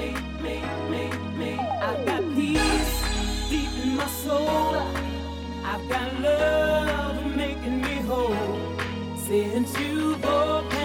me, me, me, me. I've got peace deep in my soul. I've got love making me whole. Since you've opened.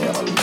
Yeah.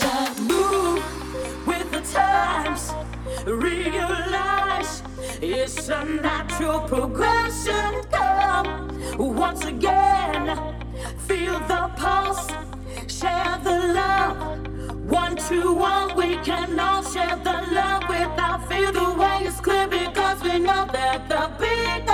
Change move with the times. Realize it's a natural progression. Come once again, feel the pulse, share the love. One to one, we can all share the love without fear. The way is clear because we know that the beat.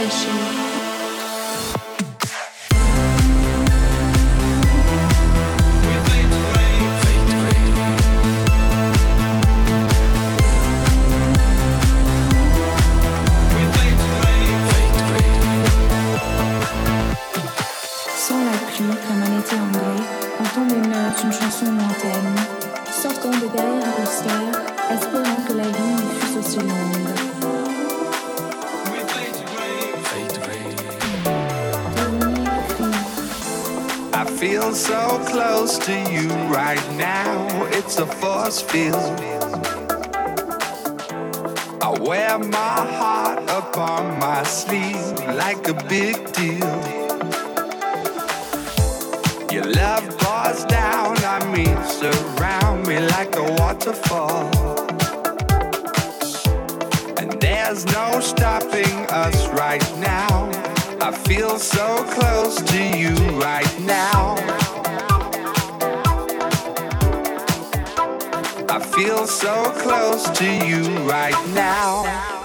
但是 yours feels. I wear my heart upon my sleeve like a big deal. Your love pours down on me, surround me like a waterfall. And there's no stopping us right now. I feel so close to you right now. so close to you right now.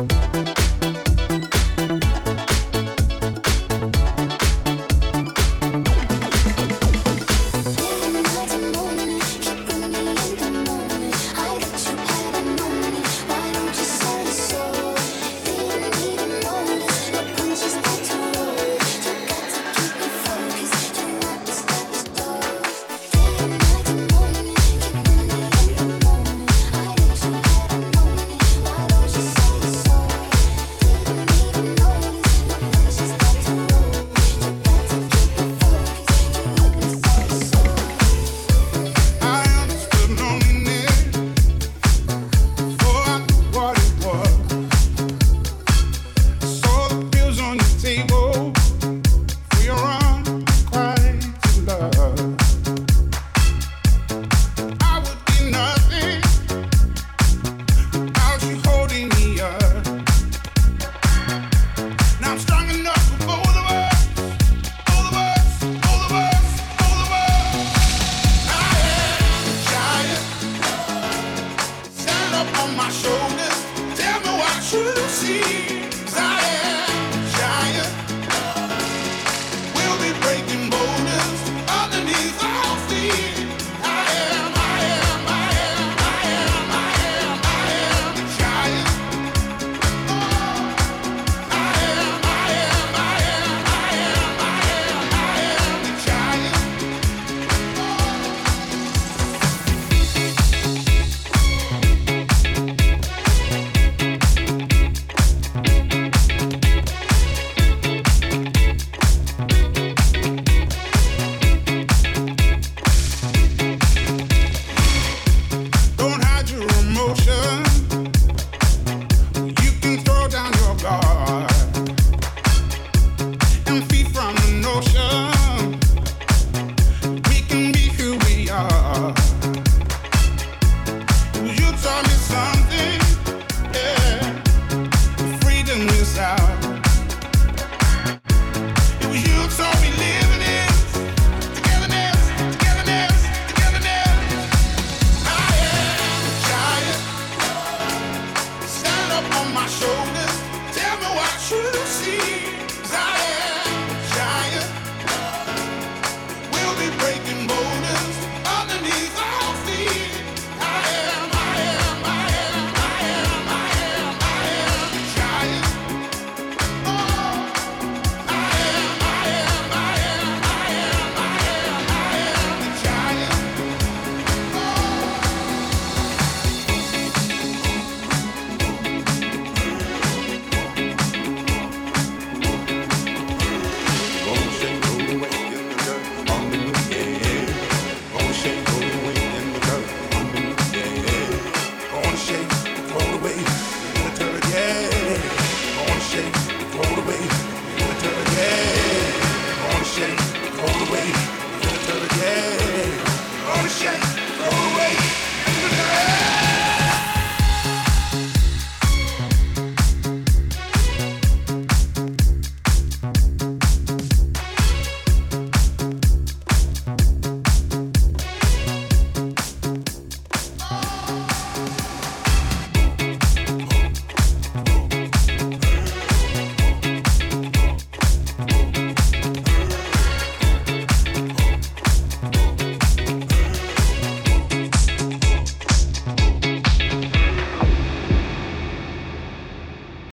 I